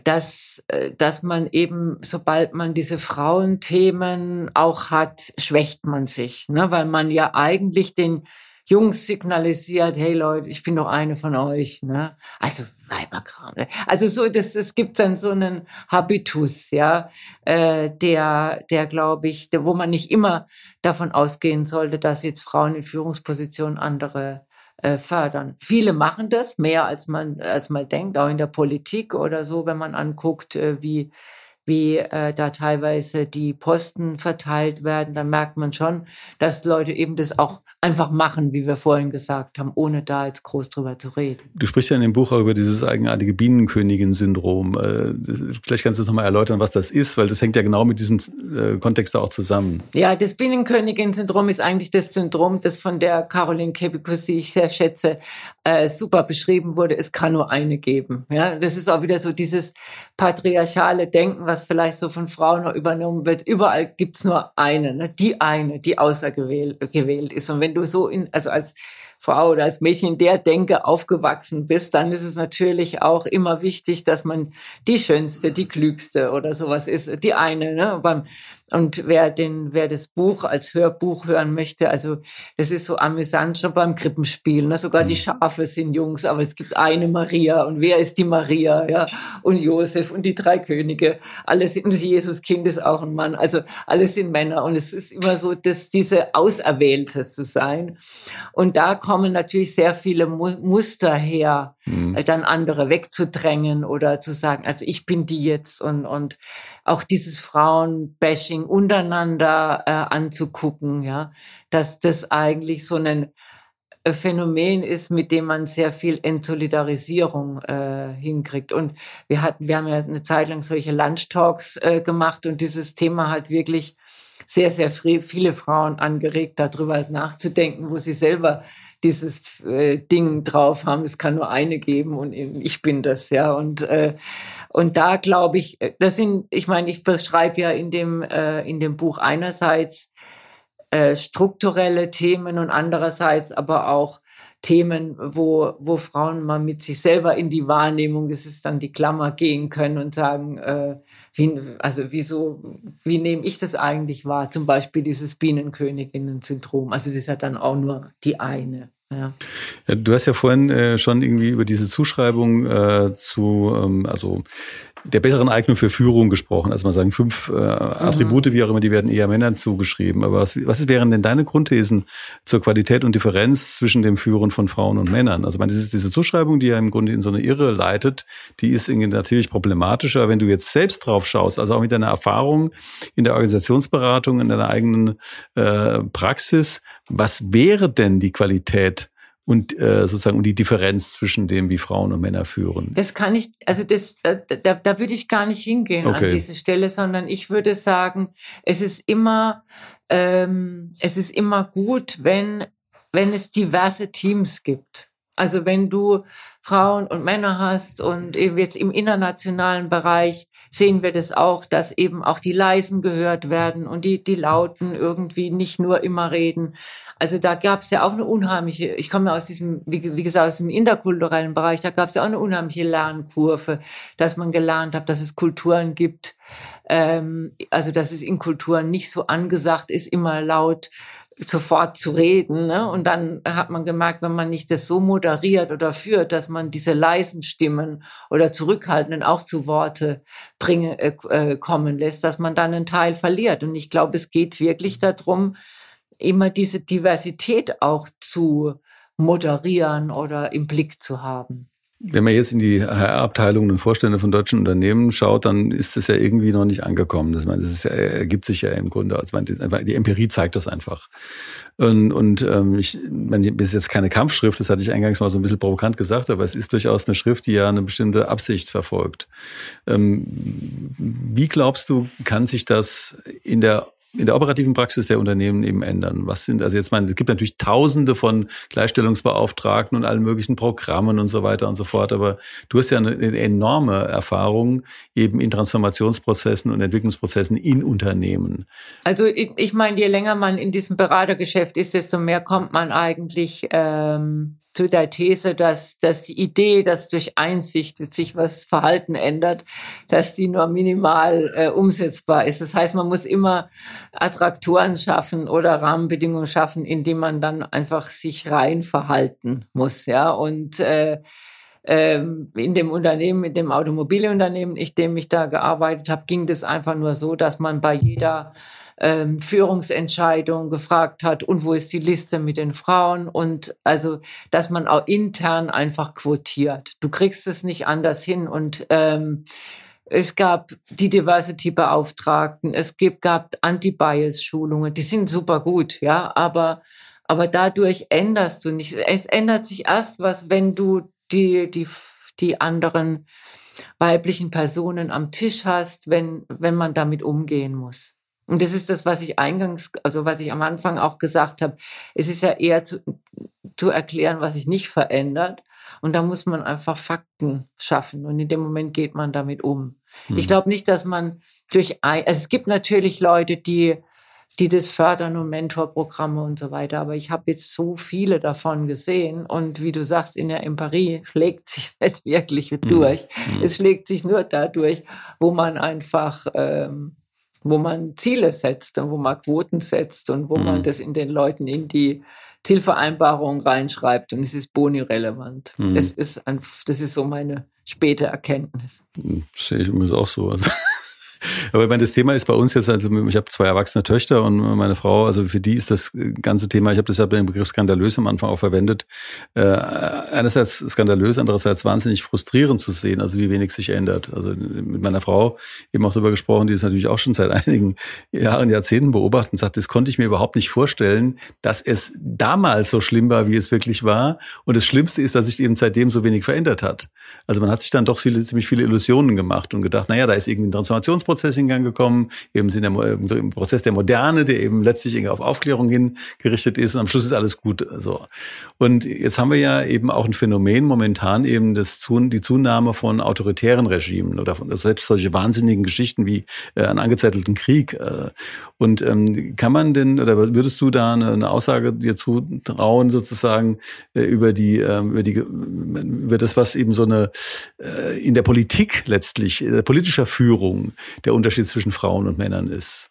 dass, äh, dass man eben, sobald man diese Frauenthemen auch hat, schwächt man sich, ne? weil man ja eigentlich den Jungs signalisiert, hey Leute, ich bin doch eine von euch, ne? Also Weiberkram. Ne? Also so, das, es gibt dann so einen Habitus, ja, äh, der, der glaube ich, der, wo man nicht immer davon ausgehen sollte, dass jetzt Frauen in Führungspositionen andere äh, fördern. Viele machen das mehr als man als man denkt, auch in der Politik oder so, wenn man anguckt, äh, wie wie äh, da teilweise die Posten verteilt werden, dann merkt man schon, dass Leute eben das auch einfach machen, wie wir vorhin gesagt haben, ohne da jetzt groß drüber zu reden. Du sprichst ja in dem Buch auch über dieses eigenartige Bienenkönigin-Syndrom. Äh, vielleicht kannst du es nochmal erläutern, was das ist, weil das hängt ja genau mit diesem äh, Kontext auch zusammen. Ja, das Bienenkönigin-Syndrom ist eigentlich das Syndrom, das von der Caroline Kebekus, die ich sehr schätze, äh, super beschrieben wurde. Es kann nur eine geben. Ja, das ist auch wieder so dieses patriarchale Denken, was vielleicht so von Frauen übernommen wird. Überall gibt's nur eine, ne? die eine, die außergewählt gewählt ist. Und wenn du so in, also als Frau oder als Mädchen der Denke aufgewachsen bist, dann ist es natürlich auch immer wichtig, dass man die schönste, die klügste oder sowas ist, die eine. Ne? Beim, und wer den, wer das Buch als Hörbuch hören möchte, also das ist so amüsant schon beim Krippenspiel. Ne? Sogar die mhm. Schafe sind Jungs, aber es gibt eine Maria. Und wer ist die Maria? Ja, und Josef und die drei Könige. Alles sind Jesuskind ist auch ein Mann. Also alles sind Männer. Und es ist immer so, dass diese Auserwählte zu sein. Und da kommen natürlich sehr viele Muster her, mhm. dann andere wegzudrängen oder zu sagen, also ich bin die jetzt und und auch dieses Frauenbashing untereinander äh, anzugucken, ja, dass das eigentlich so ein äh, Phänomen ist, mit dem man sehr viel Entsolidarisierung äh, hinkriegt. Und wir hatten, wir haben ja eine Zeit lang solche Lunch Talks äh, gemacht und dieses Thema hat wirklich sehr, sehr viele Frauen angeregt, darüber nachzudenken, wo sie selber dieses äh, Ding drauf haben. Es kann nur eine geben und ich bin das, ja. Und äh, und da glaube ich, äh, das sind, ich meine, ich beschreibe ja in dem äh, in dem Buch einerseits äh, strukturelle Themen und andererseits aber auch Themen, wo, wo Frauen mal mit sich selber in die Wahrnehmung, das ist dann die Klammer, gehen können und sagen, äh, wie, also wieso, wie nehme ich das eigentlich wahr? Zum Beispiel dieses Bienenköniginnen-Syndrom. Also es ist ja dann auch nur die eine. Ja. du hast ja vorhin äh, schon irgendwie über diese Zuschreibung äh, zu, ähm, also der besseren Eignung für Führung gesprochen. Also man sagen, fünf äh, mhm. Attribute, mhm. wie auch immer, die werden eher Männern zugeschrieben. Aber was, was wären denn deine Grundthesen zur Qualität und Differenz zwischen dem Führen von Frauen und Männern? Also man, diese, diese Zuschreibung, die ja im Grunde in so eine Irre leitet, die ist irgendwie natürlich problematischer. Wenn du jetzt selbst drauf schaust, also auch mit deiner Erfahrung in der Organisationsberatung, in deiner eigenen äh, Praxis, was wäre denn die Qualität und äh, sozusagen und die Differenz zwischen dem, wie Frauen und Männer führen? Das kann ich, also das, da, da, da würde ich gar nicht hingehen okay. an diese Stelle, sondern ich würde sagen, es ist immer, ähm, es ist immer gut, wenn wenn es diverse Teams gibt. Also wenn du Frauen und Männer hast und eben jetzt im internationalen Bereich sehen wir das auch, dass eben auch die Leisen gehört werden und die, die Lauten irgendwie nicht nur immer reden. Also da gab es ja auch eine unheimliche, ich komme aus diesem, wie, gesagt, aus dem interkulturellen Bereich, da gab es ja auch eine unheimliche Lernkurve, dass man gelernt hat, dass es Kulturen gibt, ähm, also dass es in Kulturen nicht so angesagt ist, immer laut sofort zu reden. Ne? Und dann hat man gemerkt, wenn man nicht das so moderiert oder führt, dass man diese leisen Stimmen oder zurückhaltenden auch zu Worte bringen, äh, äh, kommen lässt, dass man dann einen Teil verliert. Und ich glaube, es geht wirklich darum, immer diese Diversität auch zu moderieren oder im Blick zu haben. Wenn man jetzt in die HR-Abteilungen und Vorstände von deutschen Unternehmen schaut, dann ist es ja irgendwie noch nicht angekommen. Das, meine, das ja, ergibt sich ja im Grunde. Also die Empirie zeigt das einfach. Und, und ähm, ich, meine, das ist jetzt keine Kampfschrift, das hatte ich eingangs mal so ein bisschen provokant gesagt, aber es ist durchaus eine Schrift, die ja eine bestimmte Absicht verfolgt. Ähm, wie glaubst du, kann sich das in der in der operativen Praxis der Unternehmen eben ändern? Was sind, also jetzt meine, es gibt natürlich tausende von Gleichstellungsbeauftragten und allen möglichen Programmen und so weiter und so fort, aber du hast ja eine, eine enorme Erfahrung eben in Transformationsprozessen und Entwicklungsprozessen in Unternehmen. Also ich, ich meine, je länger man in diesem Beratergeschäft ist, desto mehr kommt man eigentlich ähm, zu der These, dass, dass die Idee, dass durch Einsicht sich was Verhalten ändert, dass die nur minimal äh, umsetzbar ist. Das heißt, man muss immer Attraktoren schaffen oder Rahmenbedingungen schaffen, indem man dann einfach sich rein verhalten muss, ja. Und äh, ähm, in dem Unternehmen, in dem Automobilunternehmen, in dem ich da gearbeitet habe, ging das einfach nur so, dass man bei jeder ähm, Führungsentscheidung gefragt hat und wo ist die Liste mit den Frauen und also, dass man auch intern einfach quotiert. Du kriegst es nicht anders hin und ähm, es gab die Diversity-Beauftragten, es gab Anti-Bias-Schulungen, die sind super gut, ja, aber, aber dadurch änderst du nicht. Es ändert sich erst was, wenn du die, die, die anderen weiblichen Personen am Tisch hast, wenn, wenn man damit umgehen muss. Und das ist das, was ich eingangs, also was ich am Anfang auch gesagt habe. Es ist ja eher zu, zu erklären, was sich nicht verändert. Und da muss man einfach Fakten schaffen. Und in dem Moment geht man damit um. Mhm. Ich glaube nicht, dass man durch ein, also es gibt natürlich Leute, die, die das fördern und Mentorprogramme und so weiter. Aber ich habe jetzt so viele davon gesehen. Und wie du sagst, in der Empirie schlägt sich (laughs) nicht wirklich mhm. durch. Mhm. Es schlägt sich nur dadurch, wo man einfach, ähm, wo man Ziele setzt und wo man Quoten setzt und wo mhm. man das in den Leuten in die Zielvereinbarung reinschreibt und es ist boni-relevant. Mhm. Es ist ein, das ist so meine späte Erkenntnis. Hm, sehe ich übrigens auch so. Also aber ich meine, das Thema ist bei uns jetzt, also ich habe zwei erwachsene Töchter und meine Frau, also für die ist das ganze Thema, ich habe ja den Begriff skandalös am Anfang auch verwendet, äh, einerseits skandalös, andererseits wahnsinnig frustrierend zu sehen, also wie wenig sich ändert. Also mit meiner Frau eben auch darüber gesprochen, die ist natürlich auch schon seit einigen Jahren, Jahrzehnten beobachtet und sagt, das konnte ich mir überhaupt nicht vorstellen, dass es damals so schlimm war, wie es wirklich war. Und das Schlimmste ist, dass sich eben seitdem so wenig verändert hat. Also man hat sich dann doch viele, ziemlich viele Illusionen gemacht und gedacht, naja, da ist irgendwie ein Transformationsprozess in Gang gekommen, eben in der, im Prozess der Moderne, der eben letztlich auf Aufklärung hin gerichtet ist und am Schluss ist alles gut. So. Und jetzt haben wir ja eben auch ein Phänomen momentan eben das, die Zunahme von autoritären Regimen oder von, selbst solche wahnsinnigen Geschichten wie äh, einen angezettelten Krieg. Äh, und ähm, kann man denn, oder würdest du da eine, eine Aussage dir zutrauen, sozusagen, äh, über die, äh, über die, über das, was eben so eine äh, in der Politik letztlich, in der politischer Führung der Unterschied zwischen Frauen und Männern ist?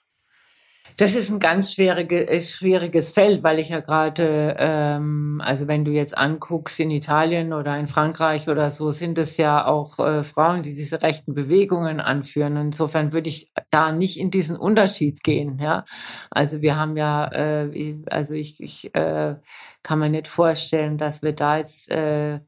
Das ist ein ganz schwierige, äh, schwieriges Feld, weil ich ja gerade, ähm, also wenn du jetzt anguckst in Italien oder in Frankreich oder so, sind es ja auch äh, Frauen, die diese rechten Bewegungen anführen. Insofern würde ich da nicht in diesen Unterschied gehen. Ja, also wir haben ja, äh, also ich, ich äh, kann mir nicht vorstellen, dass wir da jetzt äh,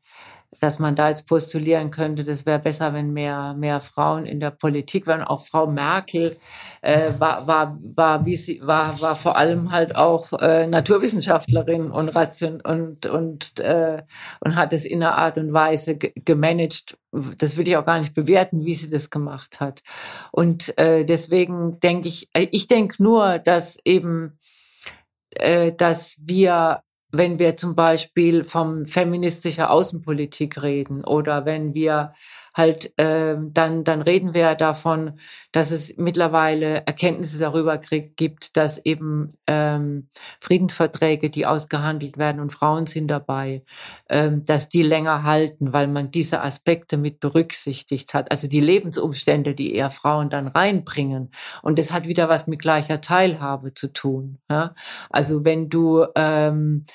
dass man da jetzt postulieren könnte, das wäre besser, wenn mehr, mehr Frauen in der Politik wären. Auch Frau Merkel äh, war, war, war, wie sie, war, war vor allem halt auch äh, Naturwissenschaftlerin und, ration, und, und, äh, und hat es in einer Art und Weise gemanagt. Das will ich auch gar nicht bewerten, wie sie das gemacht hat. Und äh, deswegen denke ich, äh, ich denke nur, dass eben, äh, dass wir wenn wir zum Beispiel vom feministischer Außenpolitik reden oder wenn wir halt äh, dann dann reden wir davon, dass es mittlerweile Erkenntnisse darüber gibt, dass eben ähm, Friedensverträge, die ausgehandelt werden und Frauen sind dabei, ähm, dass die länger halten, weil man diese Aspekte mit berücksichtigt hat. Also die Lebensumstände, die eher Frauen dann reinbringen. Und das hat wieder was mit gleicher Teilhabe zu tun. Ja? Also wenn du ähm,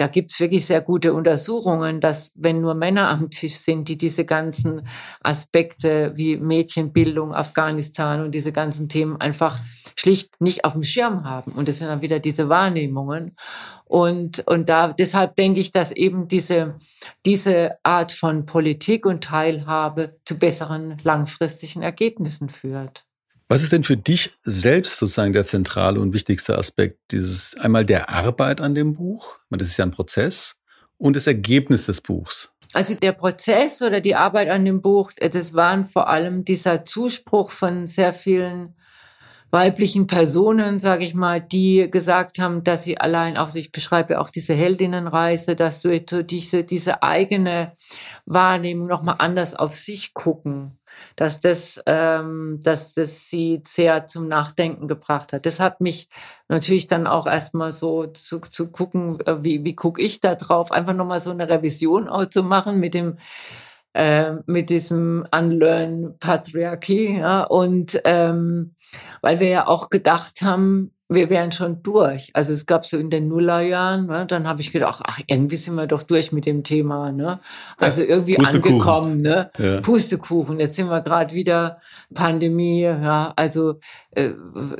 da gibt's wirklich sehr gute Untersuchungen, dass wenn nur Männer am Tisch sind, die diese ganzen Aspekte wie Mädchenbildung, Afghanistan und diese ganzen Themen einfach schlicht nicht auf dem Schirm haben. Und das sind dann wieder diese Wahrnehmungen. Und, und da, deshalb denke ich, dass eben diese, diese Art von Politik und Teilhabe zu besseren langfristigen Ergebnissen führt. Was ist denn für dich selbst sozusagen der zentrale und wichtigste Aspekt dieses einmal der Arbeit an dem Buch? Das ist ja ein Prozess und das Ergebnis des Buchs. Also der Prozess oder die Arbeit an dem Buch, das waren vor allem dieser Zuspruch von sehr vielen weiblichen Personen, sage ich mal, die gesagt haben, dass sie allein auch, ich beschreibe auch diese Heldinnenreise, dass du diese, diese eigene Wahrnehmung nochmal anders auf sich gucken dass das, ähm, dass das sie sehr zum Nachdenken gebracht hat. Das hat mich natürlich dann auch erstmal so zu, zu gucken, äh, wie, wie gucke ich da drauf, einfach nochmal so eine Revision auch zu machen mit dem äh, mit diesem Unlearn Patriarchy, ja, und ähm, weil wir ja auch gedacht haben, wir wären schon durch. Also es gab so in den Nullerjahren, ne, dann habe ich gedacht, ach, irgendwie sind wir doch durch mit dem Thema. Ne? Also irgendwie angekommen, ne? Ja. Pustekuchen. Jetzt sind wir gerade wieder Pandemie, ja, also äh,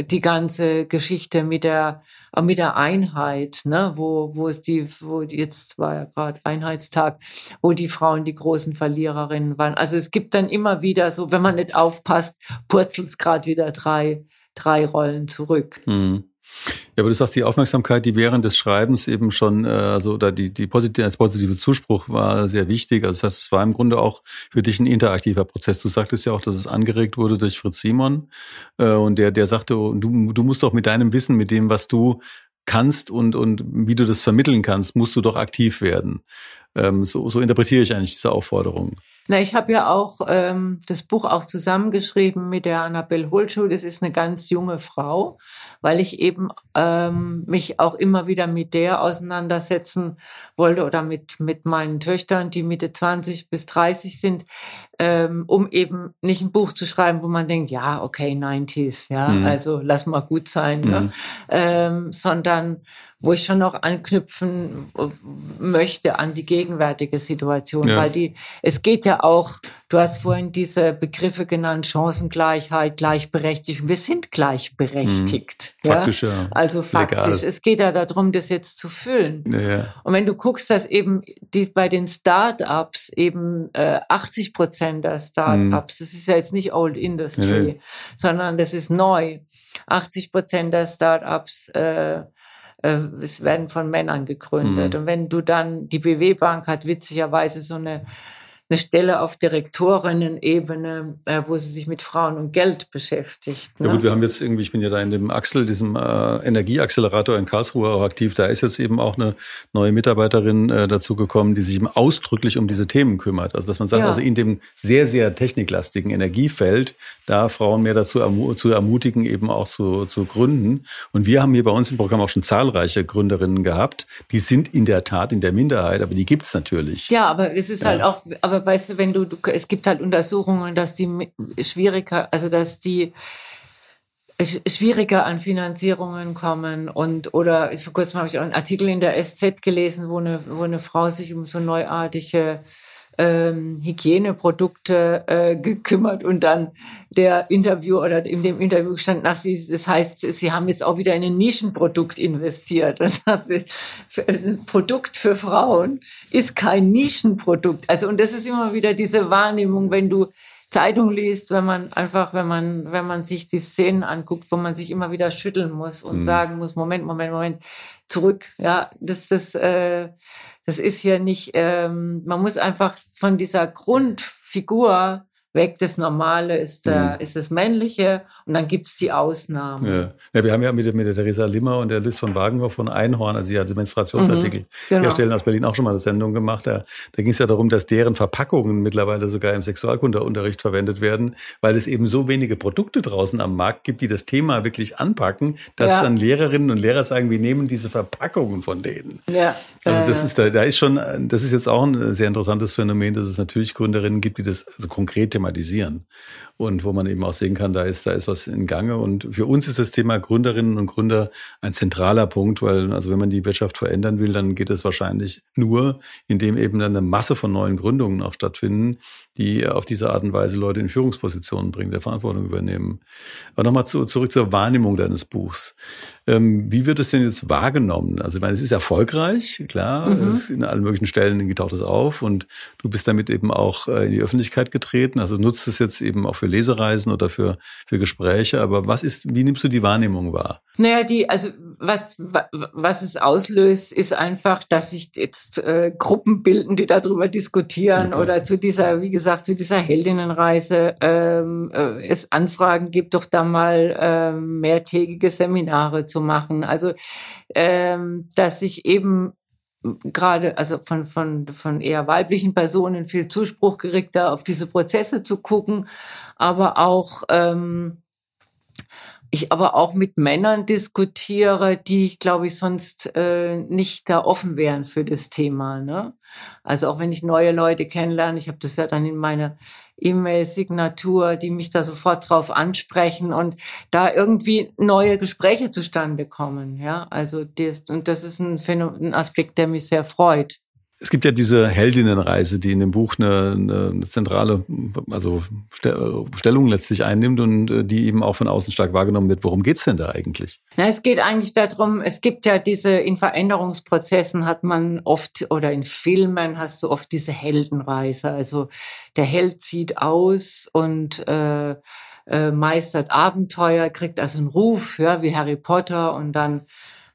die ganze Geschichte mit der mit der Einheit, ne, wo wo es die, wo jetzt war ja gerade Einheitstag, wo die Frauen die großen Verliererinnen waren. Also es gibt dann immer wieder so, wenn man nicht aufpasst, purzelt es gerade wieder drei drei Rollen zurück. Mhm. Ja, aber du sagst, die Aufmerksamkeit, die während des Schreibens eben schon, äh, also da die, die positive, als positive Zuspruch war sehr wichtig. Also das war im Grunde auch für dich ein interaktiver Prozess. Du sagtest ja auch, dass es angeregt wurde durch Fritz Simon äh, und der, der sagte, du, du musst doch mit deinem Wissen, mit dem, was du kannst und, und wie du das vermitteln kannst, musst du doch aktiv werden. Ähm, so, so interpretiere ich eigentlich diese Aufforderung. Na, ich habe ja auch ähm, das Buch auch zusammengeschrieben mit der Annabelle Holschuh. Das ist eine ganz junge Frau, weil ich eben ähm, mich auch immer wieder mit der auseinandersetzen wollte oder mit mit meinen Töchtern, die Mitte 20 bis 30 sind, ähm, um eben nicht ein Buch zu schreiben, wo man denkt, ja, okay, 90s, ja, mhm. also lass mal gut sein, mhm. ne? ähm, sondern wo ich schon noch anknüpfen möchte an die gegenwärtige Situation, ja. weil die, es geht ja auch, du hast vorhin diese Begriffe genannt, Chancengleichheit, Gleichberechtigung. Wir sind gleichberechtigt. Mhm. Ja? Faktisch, ja. Also faktisch. Legal. Es geht ja darum, das jetzt zu füllen. Ja. Und wenn du guckst, dass eben die, bei den Start-ups eben äh, 80 Prozent der Start-ups, mhm. das ist ja jetzt nicht Old Industry, sondern das ist neu. 80 Prozent der Start-ups äh, äh, es werden von Männern gegründet. Mhm. Und wenn du dann, die BW Bank hat witzigerweise so eine eine Stelle auf Direktorinnen-Ebene, äh, wo sie sich mit Frauen und Geld beschäftigt. Ne? Ja gut, wir haben jetzt irgendwie, ich bin ja da in dem Axel, diesem äh, Energieaccelerator in Karlsruhe auch aktiv. Da ist jetzt eben auch eine neue Mitarbeiterin äh, dazu gekommen, die sich eben ausdrücklich um diese Themen kümmert. Also dass man sagt, ja. also in dem sehr, sehr techniklastigen Energiefeld, da Frauen mehr dazu ermu zu ermutigen, eben auch zu, zu gründen. Und wir haben hier bei uns im Programm auch schon zahlreiche Gründerinnen gehabt. Die sind in der Tat in der Minderheit, aber die gibt's natürlich. Ja, aber es ist halt ja. halt auch, aber weißt du, wenn du, du, es gibt halt Untersuchungen, dass die schwieriger, also dass die schwieriger an Finanzierungen kommen und oder vor kurzem habe ich auch einen Artikel in der SZ gelesen, wo eine, wo eine Frau sich um so neuartige ähm, Hygieneprodukte äh, gekümmert und dann der Interview oder in dem Interview stand, nach sie, das heißt, sie haben jetzt auch wieder in ein Nischenprodukt investiert. Das heißt, ein Produkt für Frauen ist kein Nischenprodukt. Also und das ist immer wieder diese Wahrnehmung, wenn du Zeitung liest, wenn man einfach, wenn man, wenn man sich die Szenen anguckt, wo man sich immer wieder schütteln muss und mhm. sagen muss, Moment, Moment, Moment, zurück. Ja, das, das, äh, das ist hier nicht, ähm, man muss einfach von dieser Grundfigur weg. Das Normale ist, äh, mhm. ist das Männliche und dann gibt's die Ausnahmen. Ja. ja. wir haben ja mit, der, mit der Theresa Limmer und der Liz von Wagenhoff von Einhorn, also sie hat Menstruationsartikel, mhm, genau. herstellen aus Berlin auch schon mal eine Sendung gemacht. Da, da ging es ja darum, dass deren Verpackungen mittlerweile sogar im Sexualkundeunterricht verwendet werden, weil es eben so wenige Produkte draußen am Markt gibt, die das Thema wirklich anpacken, dass ja. dann Lehrerinnen und Lehrer sagen, wir nehmen diese Verpackungen von denen. Ja. Also das ist da, da ist schon, das ist jetzt auch ein sehr interessantes Phänomen, dass es natürlich Gründerinnen gibt, die das also konkret thematisieren und wo man eben auch sehen kann, da ist, da ist was in Gange. Und für uns ist das Thema Gründerinnen und Gründer ein zentraler Punkt, weil also wenn man die Wirtschaft verändern will, dann geht es wahrscheinlich nur, indem eben dann eine Masse von neuen Gründungen auch stattfinden, die auf diese Art und Weise Leute in Führungspositionen bringen, der Verantwortung übernehmen. Aber nochmal zu, zurück zur Wahrnehmung deines Buchs. Ähm, wie wird es denn jetzt wahrgenommen? Also ich meine, es ist erfolgreich, klar, mhm. in allen möglichen Stellen taucht es auf und du bist damit eben auch äh, in die Öffentlichkeit getreten. Also nutzt es jetzt eben auch für Lesereisen oder für, für Gespräche. Aber was ist, wie nimmst du die Wahrnehmung wahr? Naja, die, also was, was es auslöst, ist einfach, dass sich jetzt äh, Gruppen bilden, die darüber diskutieren okay. oder zu dieser, wie gesagt, zu dieser Heldinnenreise ähm, äh, es Anfragen gibt, doch da mal äh, mehrtägige Seminare zu machen. Also ähm, dass sich eben gerade also von von von eher weiblichen Personen viel Zuspruch gekriegt, da auf diese Prozesse zu gucken, aber auch ähm, ich aber auch mit Männern diskutiere, die, glaube ich, sonst äh, nicht da offen wären für das Thema. Ne? Also auch wenn ich neue Leute kennenlerne, ich habe das ja dann in meiner E-Mail-Signatur, die mich da sofort drauf ansprechen und da irgendwie neue Gespräche zustande kommen. Ja, also das, und das ist ein, Phänomen, ein Aspekt, der mich sehr freut. Es gibt ja diese Heldinnenreise, die in dem Buch eine, eine zentrale, also Stellung letztlich einnimmt und äh, die eben auch von außen stark wahrgenommen wird. Worum geht's denn da eigentlich? Na, es geht eigentlich darum, es gibt ja diese, in Veränderungsprozessen hat man oft, oder in Filmen hast du oft diese Heldenreise. Also der Held zieht aus und äh, äh, meistert Abenteuer, kriegt also einen Ruf, ja, wie Harry Potter und dann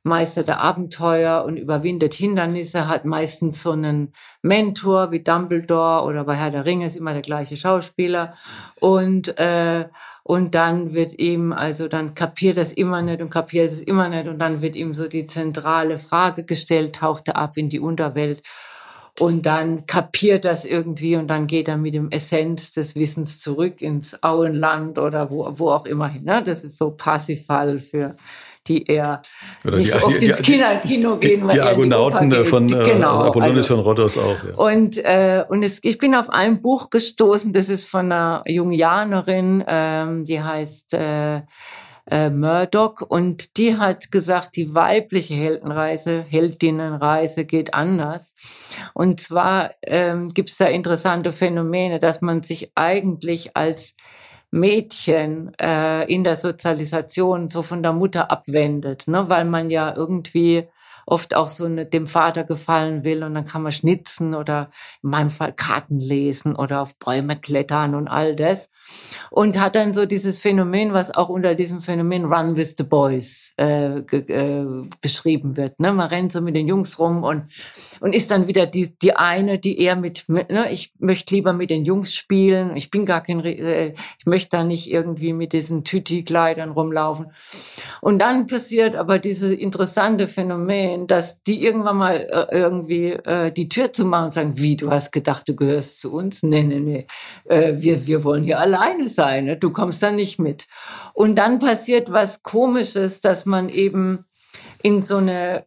Meister der Abenteuer und überwindet Hindernisse, hat meistens so einen Mentor wie Dumbledore oder bei Herr der Ringe ist immer der gleiche Schauspieler und äh, und dann wird ihm also dann kapiert das immer nicht und kapiert es immer nicht und dann wird ihm so die zentrale Frage gestellt, taucht er ab in die Unterwelt und dann kapiert das irgendwie und dann geht er mit dem Essenz des Wissens zurück ins Auenland oder wo, wo auch immer hin. Ne? Das ist so Parsifal für die eher Oder nicht die, so oft die, ins Kino, Kino gehen, weil die Argonauten die von äh, genau, Apollonius also, von Rhodos auch. Ja. Und äh, und es, ich bin auf ein Buch gestoßen, das ist von einer Jungianerin, ähm, die heißt äh, äh, Murdoch und die hat gesagt, die weibliche Heldenreise, Heldinnenreise geht anders. Und zwar ähm, gibt es da interessante Phänomene, dass man sich eigentlich als Mädchen äh, in der Sozialisation so von der Mutter abwendet, ne? weil man ja irgendwie oft auch so eine, dem Vater gefallen will und dann kann man schnitzen oder in meinem Fall Karten lesen oder auf Bäume klettern und all das. Und hat dann so dieses Phänomen, was auch unter diesem Phänomen Run with the Boys äh, äh, beschrieben wird. Ne? Man rennt so mit den Jungs rum und, und ist dann wieder die, die eine, die eher mit, mit ne? ich möchte lieber mit den Jungs spielen, ich bin gar kein, äh, ich möchte da nicht irgendwie mit diesen Tüti-Kleidern rumlaufen. Und dann passiert aber dieses interessante Phänomen, dass die irgendwann mal äh, irgendwie äh, die Tür zu machen und sagen, wie, du hast gedacht, du gehörst zu uns? Nee, nee, nee, äh, wir, wir wollen hier alleine sein, ne? du kommst da nicht mit. Und dann passiert was Komisches, dass man eben in so eine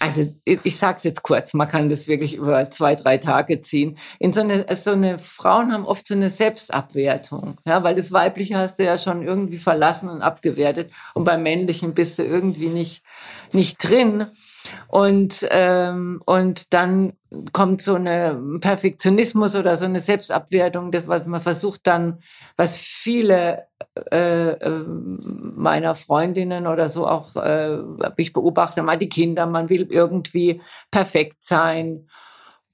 also ich sage es jetzt kurz, man kann das wirklich über zwei, drei Tage ziehen. In so eine, so eine Frauen haben oft so eine Selbstabwertung, ja, weil das Weibliche hast du ja schon irgendwie verlassen und abgewertet und beim Männlichen bist du irgendwie nicht nicht drin. Und, ähm, und dann kommt so eine Perfektionismus oder so eine Selbstabwertung, das, was man versucht dann, was viele äh, äh, meiner Freundinnen oder so auch, äh, ich beobachte mal die Kinder, man will irgendwie perfekt sein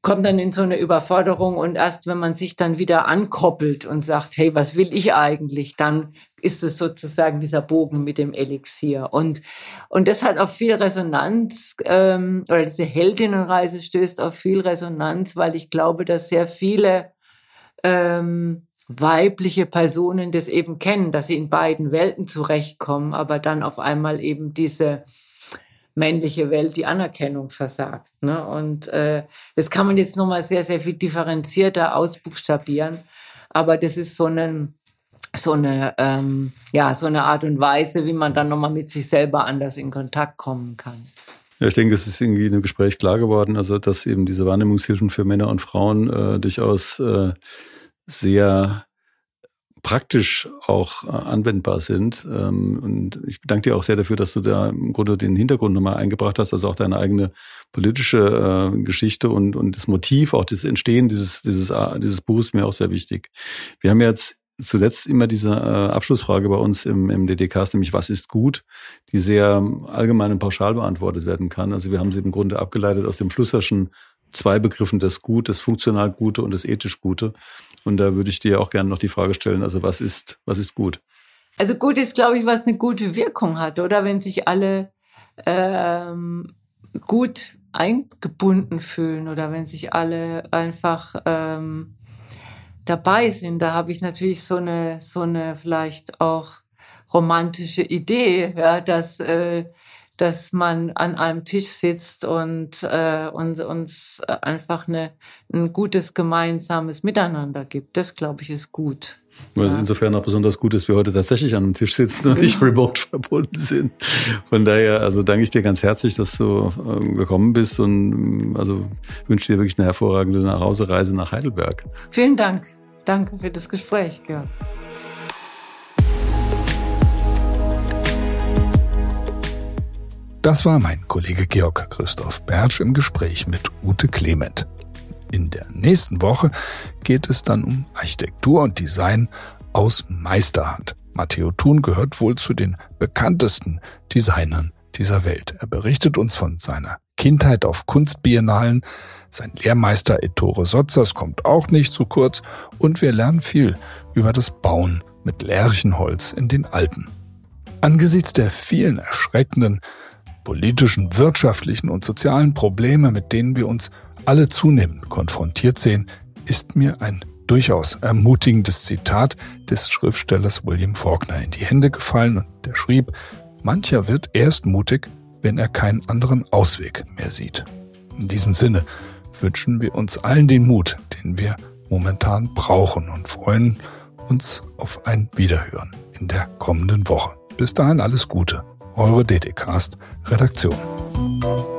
kommt dann in so eine Überforderung und erst wenn man sich dann wieder ankoppelt und sagt, hey, was will ich eigentlich, dann ist es sozusagen dieser Bogen mit dem Elixier. Und, und das hat auf viel Resonanz, ähm, oder diese Heldinnenreise stößt auf viel Resonanz, weil ich glaube, dass sehr viele ähm, weibliche Personen das eben kennen, dass sie in beiden Welten zurechtkommen, aber dann auf einmal eben diese männliche Welt die Anerkennung versagt. Ne? Und äh, das kann man jetzt nochmal sehr, sehr viel differenzierter ausbuchstabieren. Aber das ist so ein so eine ähm, ja so eine Art und Weise, wie man dann nochmal mit sich selber anders in Kontakt kommen kann. Ja, ich denke, es ist irgendwie in einem Gespräch klar geworden, also dass eben diese Wahrnehmungshilfen für Männer und Frauen äh, durchaus äh, sehr praktisch auch äh, anwendbar sind. Ähm, und ich bedanke dir auch sehr dafür, dass du da im Grunde den Hintergrund nochmal eingebracht hast, also auch deine eigene politische äh, Geschichte und, und das Motiv, auch das Entstehen dieses, dieses, äh, dieses Buches mir auch sehr wichtig. Wir haben jetzt zuletzt immer diese äh, Abschlussfrage bei uns im, im DDK, nämlich was ist gut, die sehr allgemein und pauschal beantwortet werden kann. Also wir haben sie im Grunde abgeleitet aus dem Flusserschen zwei Begriffen, das Gut, das funktional Gute und das ethisch Gute. Und da würde ich dir auch gerne noch die Frage stellen, also was ist, was ist gut? Also gut ist, glaube ich, was eine gute Wirkung hat, oder? Wenn sich alle ähm, gut eingebunden fühlen oder wenn sich alle einfach ähm, dabei sind. Da habe ich natürlich so eine, so eine vielleicht auch romantische Idee, ja, dass äh, dass man an einem Tisch sitzt und äh, uns, uns einfach eine, ein gutes gemeinsames Miteinander gibt. Das, glaube ich, ist gut. Weil es insofern auch besonders gut ist, dass wir heute tatsächlich an einem Tisch sitzen und nicht (laughs) remote verbunden sind. Von daher, also danke ich dir ganz herzlich, dass du äh, gekommen bist und also wünsche dir wirklich eine hervorragende Nachhausereise nach Heidelberg. Vielen Dank. Danke für das Gespräch, Georg. Das war mein Kollege Georg Christoph Bertsch im Gespräch mit Ute Clement. In der nächsten Woche geht es dann um Architektur und Design aus Meisterhand. Matteo Thun gehört wohl zu den bekanntesten Designern dieser Welt. Er berichtet uns von seiner Kindheit auf Kunstbiennalen. Sein Lehrmeister Ettore Sotzers kommt auch nicht zu kurz und wir lernen viel über das Bauen mit Lärchenholz in den Alpen. Angesichts der vielen erschreckenden politischen, wirtschaftlichen und sozialen Probleme, mit denen wir uns alle zunehmend konfrontiert sehen, ist mir ein durchaus ermutigendes Zitat des Schriftstellers William Faulkner in die Hände gefallen und der schrieb, mancher wird erst mutig, wenn er keinen anderen Ausweg mehr sieht. In diesem Sinne wünschen wir uns allen den Mut, den wir momentan brauchen und freuen uns auf ein Wiederhören in der kommenden Woche. Bis dahin alles Gute. Eure DDcast Redaktion.